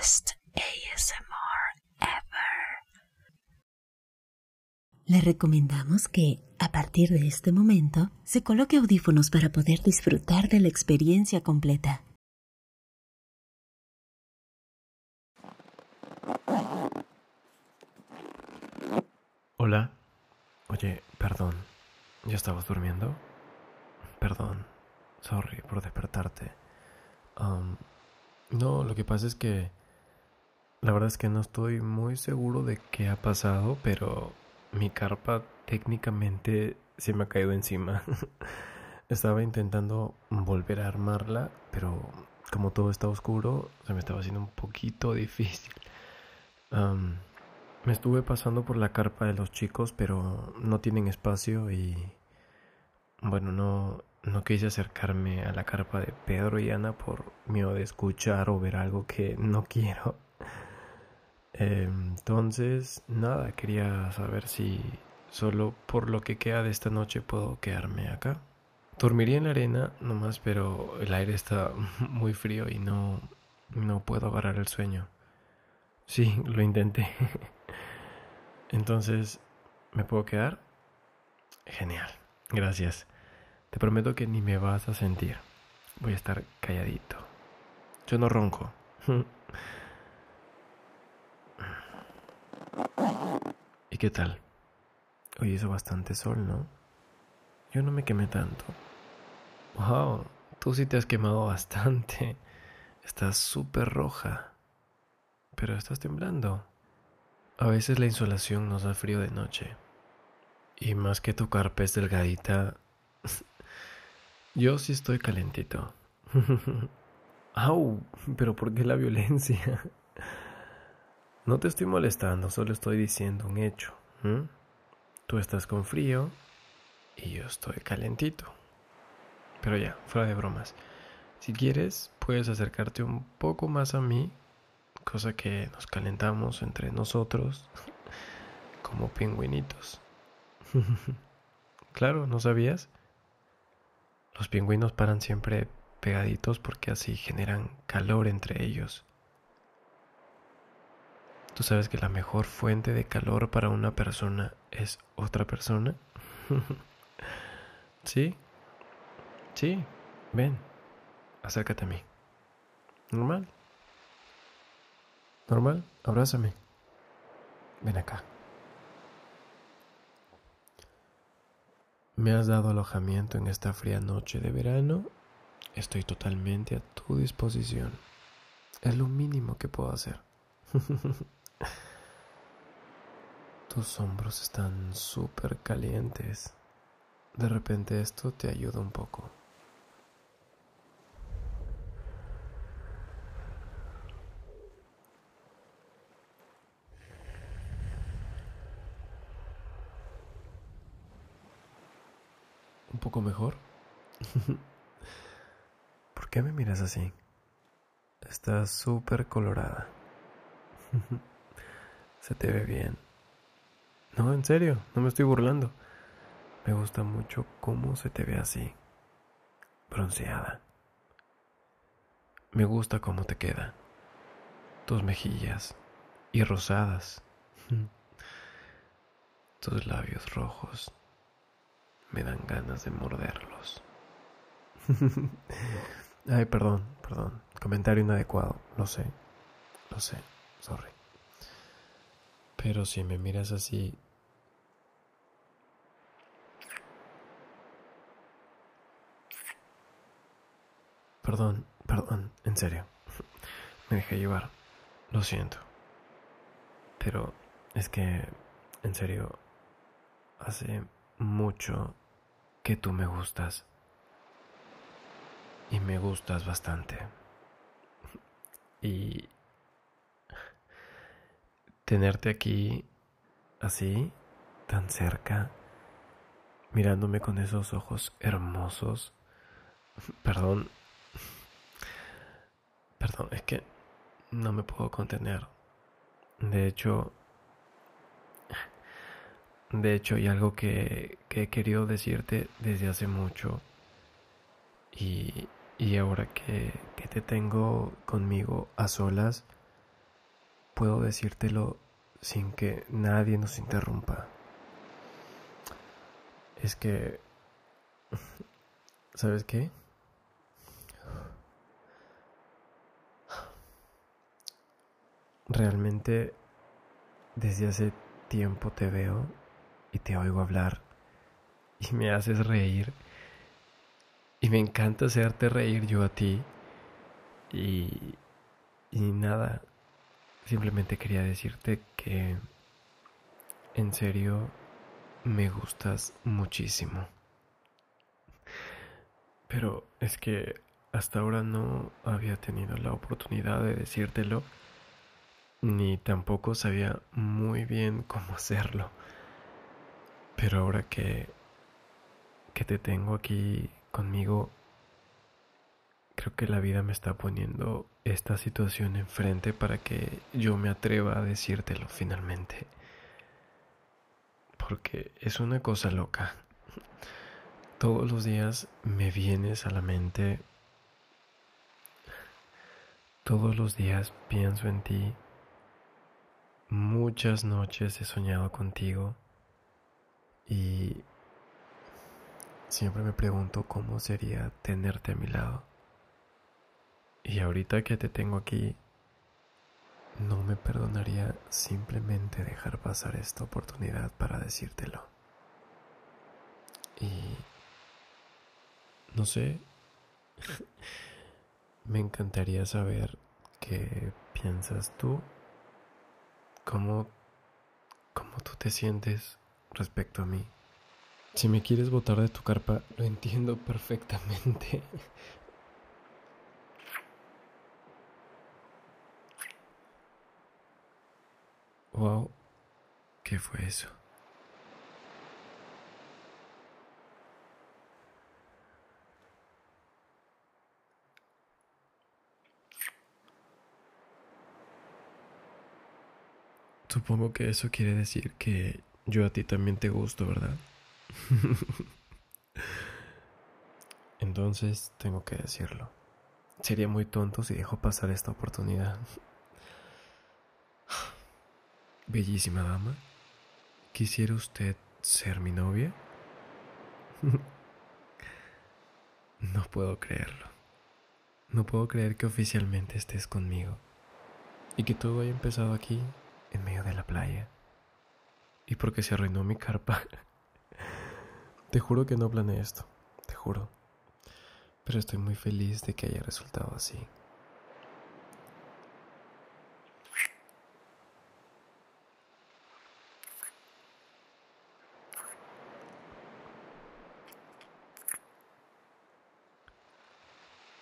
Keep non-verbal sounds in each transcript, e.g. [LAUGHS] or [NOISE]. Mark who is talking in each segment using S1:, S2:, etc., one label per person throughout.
S1: best ASMR ever.
S2: Le recomendamos que, a partir de este momento, se coloque audífonos para poder disfrutar de la experiencia completa.
S3: Hola. Oye, perdón. ¿Ya estabas durmiendo? Perdón. Sorry por despertarte. Um, no, lo que pasa es que... La verdad es que no estoy muy seguro de qué ha pasado, pero mi carpa técnicamente se me ha caído encima. [LAUGHS] estaba intentando volver a armarla, pero como todo está oscuro, se me estaba haciendo un poquito difícil. Me estuve pasando por la carpa de los chicos, pero no tienen espacio y bueno, no, no quise acercarme a la carpa de Pedro y Ana por miedo de escuchar o ver algo que no quiero. Entonces, nada, quería saber si solo por lo que queda de esta noche puedo quedarme acá. Dormiría en la arena nomás, pero el aire está [LAUGHS] muy frío y no, no puedo agarrar el sueño. Sí, lo intenté. [LAUGHS] Entonces, ¿me puedo quedar? Genial, gracias. Te prometo que ni me vas a sentir. Voy a estar calladito. Yo no ronco. [LAUGHS] ¿Y qué tal? Hoy hizo bastante sol, ¿no? Yo no me quemé tanto. Wow, tú sí te has quemado bastante. Estás súper roja. Pero estás temblando. A veces la insolación nos da frío de noche. Y más que tu carpa es delgadita, [LAUGHS] yo sí estoy calentito. [LAUGHS] Au, pero ¿por qué la violencia? No te estoy molestando, solo estoy diciendo un hecho. Tú estás con frío y yo estoy calentito. Pero ya, fuera de bromas. Si quieres, puedes acercarte un poco más a mí cosa que nos calentamos entre nosotros [LAUGHS] como pingüinitos. [LAUGHS] claro, ¿no sabías? Los pingüinos paran siempre pegaditos porque así generan calor entre ellos. ¿Tú sabes que la mejor fuente de calor para una persona es otra persona? [LAUGHS] ¿Sí? Sí, ven, acércate a mí. Normal. Normal, abrázame. Ven acá. Me has dado alojamiento en esta fría noche de verano. Estoy totalmente a tu disposición. Es lo mínimo que puedo hacer. [LAUGHS] Tus hombros están súper calientes. De repente esto te ayuda un poco. poco mejor? [LAUGHS] ¿Por qué me miras así? Estás súper colorada. [LAUGHS] Se te ve bien. No, en serio, no me estoy burlando. Me gusta mucho cómo se te ve así. Bronceada. Me gusta cómo te queda. Tus mejillas y rosadas. [LAUGHS] Tus labios rojos me dan ganas de morderlos. [LAUGHS] Ay, perdón, perdón. Comentario inadecuado, lo sé. Lo sé, sorry. Pero si me miras así... Perdón, perdón, en serio. [LAUGHS] Me dejé llevar. Lo siento. Pero es que, en serio, hace mucho que tú me gustas. Y me gustas bastante. [LAUGHS] Y tenerte aquí así, tan cerca, mirándome con esos ojos hermosos. Perdón. Perdón, es que no me puedo contener. De hecho, de hecho, hay algo que, he querido decirte desde hace mucho. Y, ahora que, que te tengo conmigo a solas, puedo decírtelo sin que nadie nos interrumpa. Es que... ¿Sabes qué? Realmente desde hace tiempo te veo y te oigo hablar y me haces reír y me encanta hacerte reír yo a ti y, y nada, simplemente quería decirte que en serio me gustas muchísimo. Pero es que hasta ahora no había tenido la oportunidad de decírtelo ni tampoco sabía muy bien cómo hacerlo. Pero ahora que, que te tengo aquí conmigo, creo que la vida me está poniendo esta situación enfrente para que yo me atreva a decírtelo finalmente. Porque es una cosa loca. Todos los días me vienes a la mente. Todos los días pienso en ti Muchas noches he soñado contigo y siempre me pregunto cómo sería tenerte a mi lado. Y ahorita que te tengo aquí, no me perdonaría simplemente dejar pasar esta oportunidad para decírtelo. Y no sé, [LAUGHS] me encantaría saber qué piensas tú cómo, cómo tú te sientes respecto a mí. Si me quieres botar de tu carpa, lo entiendo [LAUGHS] perfectamente. Wow, ¿qué fue eso? Supongo que eso quiere decir que yo a ti también te gusto, ¿verdad? [LAUGHS] Entonces tengo que decirlo. Sería muy tonto si dejo pasar esta oportunidad. Bellísima dama, ¿quisiera usted ser mi novia? [LAUGHS] No puedo creerlo. No puedo creer que oficialmente estés conmigo y que todo haya empezado aquí en medio de la playa. Y porque se arruinó mi carpa. [LAUGHS] te juro que no planeé esto, te juro. Pero estoy muy feliz de que haya resultado así.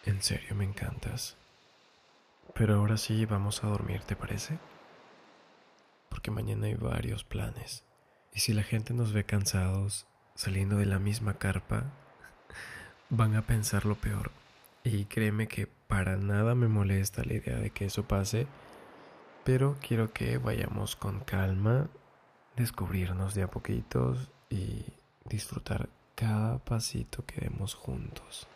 S3: En serio me encantas. Pero ahora sí vamos a dormir, ¿te parece? porque mañana hay varios planes. Y si la gente nos ve cansados, saliendo de la misma carpa, van a pensar lo peor. Y créeme que para nada me molesta la idea de que eso pase, pero quiero que vayamos con calma, descubrirnos de a poquitos y disfrutar cada pasito que demos juntos.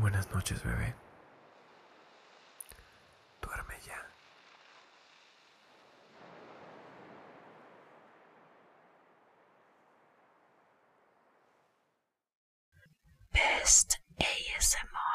S3: Buenas noches, bebé. Duerme ya.
S1: Best ASMR